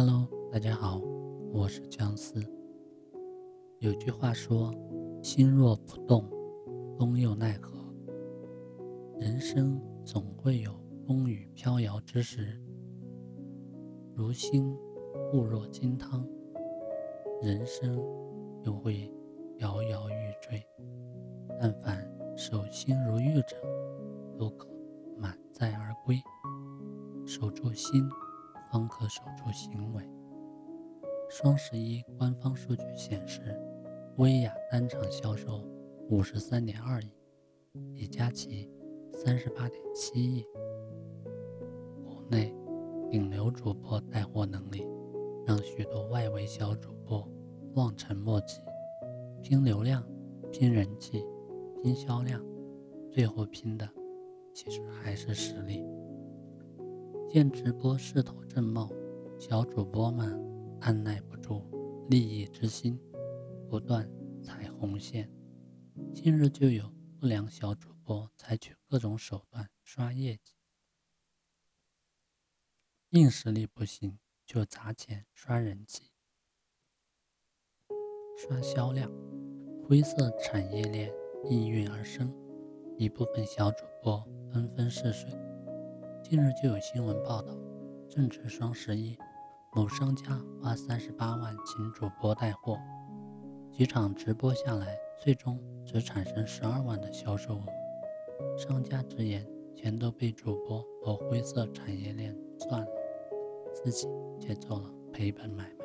Hello，大家好，我是姜思。有句话说：“心若不动，风又奈何？”人生总会有风雨飘摇之时，如心固若金汤；人生又会摇摇欲坠。但凡守心如玉者，都可满载而归。守住心。方可守住行为。双十一官方数据显示，薇娅单场销售五十三点二亿，李佳琦三十八点七亿。国内顶流主播带货能力，让许多外围小主播望尘莫及。拼流量、拼人气、拼销量，最后拼的其实还是实力。见直播势头正茂，小主播们按耐不住利益之心，不断踩红线。近日就有不良小主播采取各种手段刷业绩，硬实力不行就砸钱刷人气、刷销量，灰色产业链应运而生，一部分小主播纷纷试水。近日就有新闻报道，正值双十一，某商家花三十八万请主播带货，几场直播下来，最终只产生十二万的销售额。商家直言，钱都被主播和灰色产业链赚了，自己却做了赔本买卖。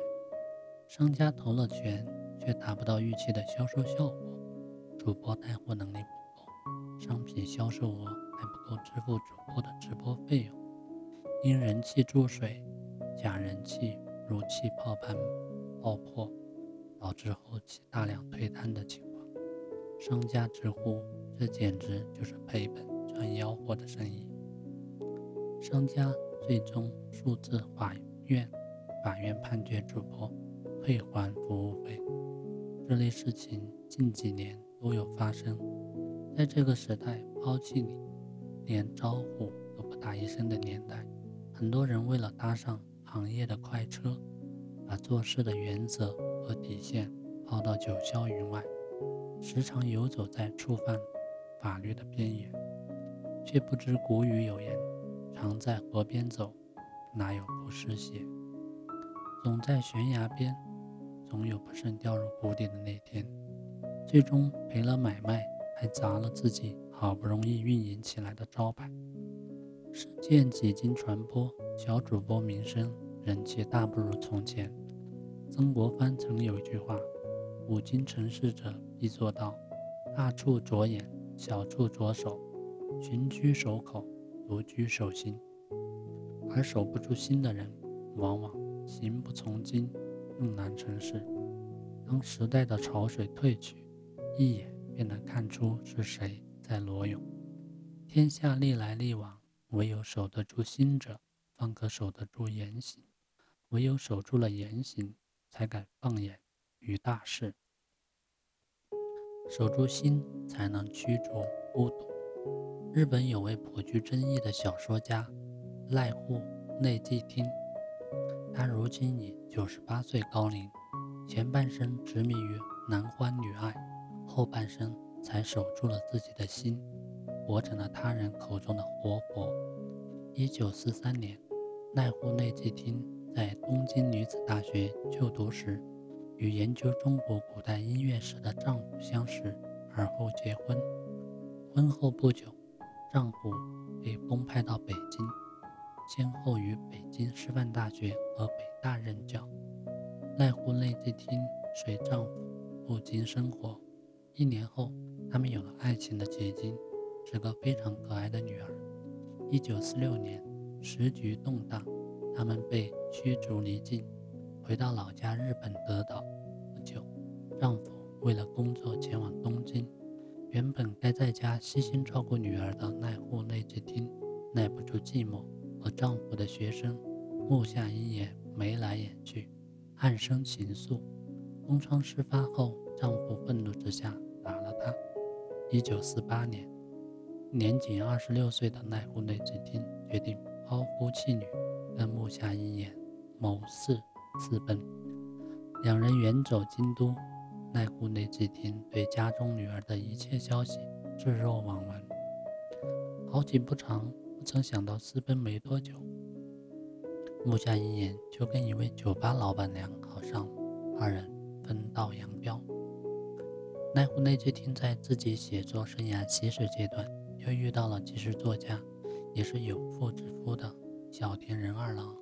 商家投了钱，却达不到预期的销售效果，主播带货能力不够，商品销售额。支付主播的直播费用，因人气注水，假人气如气泡般爆破，导致后期大量退单的情况。商家直呼这简直就是赔本赚吆喝的生意。商家最终诉至法院，法院判决主播退还服务费。这类事情近几年都有发生，在这个时代，抛弃你。连招呼都不打一声的年代，很多人为了搭上行业的快车，把做事的原则和底线抛到九霄云外，时常游走在触犯法律的边缘，却不知古语有言：“常在河边走，哪有不湿鞋？”总在悬崖边，总有不慎掉入谷底的那天，最终赔了买卖，还砸了自己。好不容易运营起来的招牌，事件几经传播，小主播名声人气大不如从前。曾国藩曾有一句话：“五经成事者必做到，大处着眼，小处着手，群居守口，独居守心。”而守不住心的人，往往行不从经，更难成事。当时代的潮水退去，一眼便能看出是谁。在裸泳，天下历来历往，唯有守得住心者，方可守得住言行；唯有守住了言行，才敢放眼于大事。守住心，才能驱逐孤独。日本有位颇具争议的小说家濑户内纪听，他如今已九十八岁高龄，前半生执迷于男欢女爱，后半生。才守住了自己的心，活成了他人口中的活佛。一九四三年，濑户内纪听在东京女子大学就读时，与研究中国古代音乐史的丈夫相识，而后结婚。婚后不久，丈夫被公派到北京，先后于北京师范大学和北大任教。濑户内纪听随丈夫赴京生活，一年后。他们有了爱情的结晶，是个非常可爱的女儿。一九四六年，时局动荡，他们被驱逐离境，回到老家日本德岛。不久，丈夫为了工作前往东京，原本该在家悉心照顾女儿的奈户内纪听，耐不住寂寞，和丈夫的学生木下一也眉来眼去，暗生情愫。东窗事发后，丈夫愤怒之下打了她。一九四八年，年仅二十六岁的奈户内纪听决定抛夫弃女，跟木下一眼谋事私奔。两人远走京都，奈户内纪听对家中女儿的一切消息置若罔闻。好景不长，不曾想到私奔没多久，木下一眼就跟一位酒吧老板娘好上了，二人分道扬镳。奈户内纪听在自己写作生涯起始阶段，又遇到了既是作家，也是有妇之夫的小田仁二郎，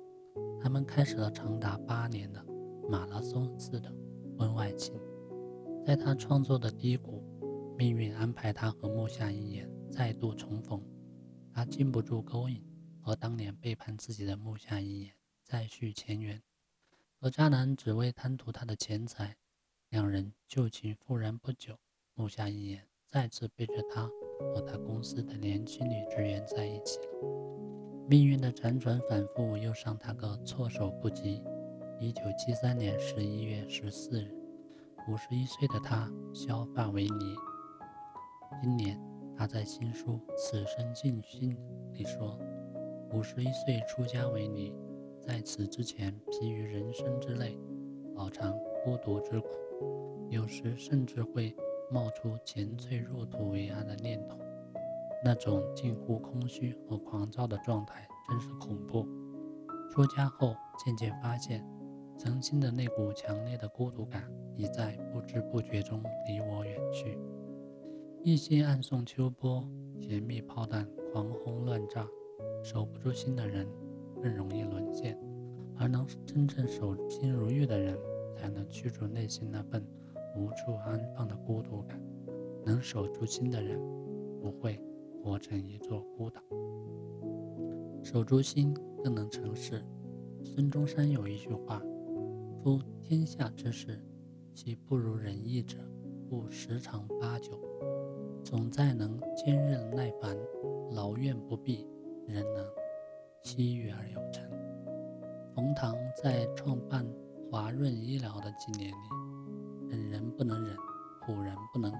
他们开始了长达八年的。马拉松似的婚外情，在他创作的低谷，命运安排他和木下一眼再度重逢。他禁不住勾引，和当年背叛自己的木下一眼再续前缘。而渣男只为贪图他的钱财，两人旧情复燃不久，木下一眼再次背着他和他公司的年轻女职员在一起了。命运的辗转反复，又让他个措手不及。一九七三年十一月十四日，五十一岁的他削发为尼。今年他在新书《此生尽心》里说：“五十一岁出家为尼，在此之前疲于人生之累，饱尝孤独之苦，有时甚至会冒出前脆入土为安的念头。那种近乎空虚和狂躁的状态真是恐怖。出家后渐渐发现。”曾经的那股强烈的孤独感，已在不知不觉中离我远去。一心暗送秋波，甜蜜炮弹狂轰乱炸，守不住心的人更容易沦陷，而能真正守心如玉的人，才能驱逐内心那份无处安放的孤独感。能守住心的人，不会活成一座孤岛。守住心，更能成事。孙中山有一句话。夫天下之事，其不如人意者，不十常八九。总在能坚韧耐烦、劳怨不避，人能惜悦而有成。冯唐在创办华润医疗的纪念里，忍人不能忍，苦人不能苦，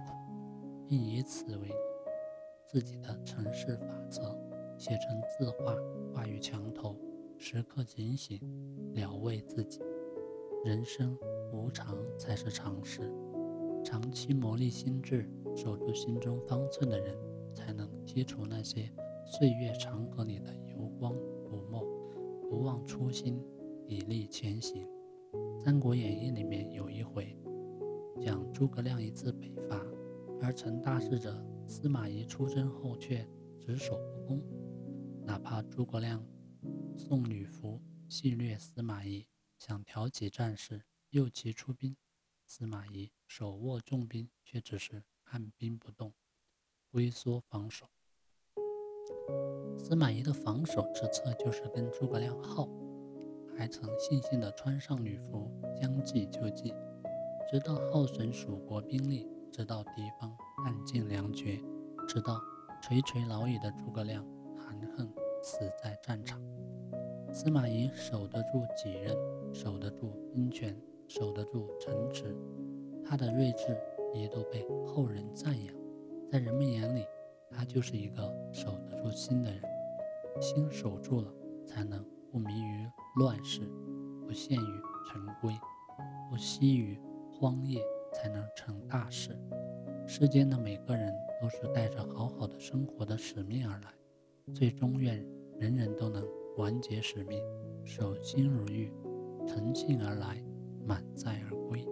并以此为自己的成事法则，写成字画挂于墙头，时刻警醒，疗慰自己。人生无常才是常事，长期磨砺心智、守住心中方寸的人，才能剔除那些岁月长河里的油光浮墨，不忘初心，砥砺前行。《三国演义》里面有一回，讲诸葛亮一次北伐，而成大事者司马懿出征后却只守不攻，哪怕诸葛亮送吕服戏虐司马懿。想挑起战事，诱其出兵。司马懿手握重兵，却只是按兵不动，龟缩防守。司马懿的防守之策就是跟诸葛亮耗，还曾悻悻地穿上女服，将计就计，直到耗损蜀国兵力，直到敌方弹尽粮绝，直到垂垂老矣的诸葛亮含恨死在战场。司马懿守得住己任，守得住兵权，守得住城池，他的睿智也都被后人赞扬。在人们眼里，他就是一个守得住心的人。心守住了，才能不迷于乱世，不陷于尘规，不息于荒野，才能成大事。世间的每个人都是带着好好的生活的使命而来，最终愿人人都能。完结使命，守心如玉，诚信而来，满载而归。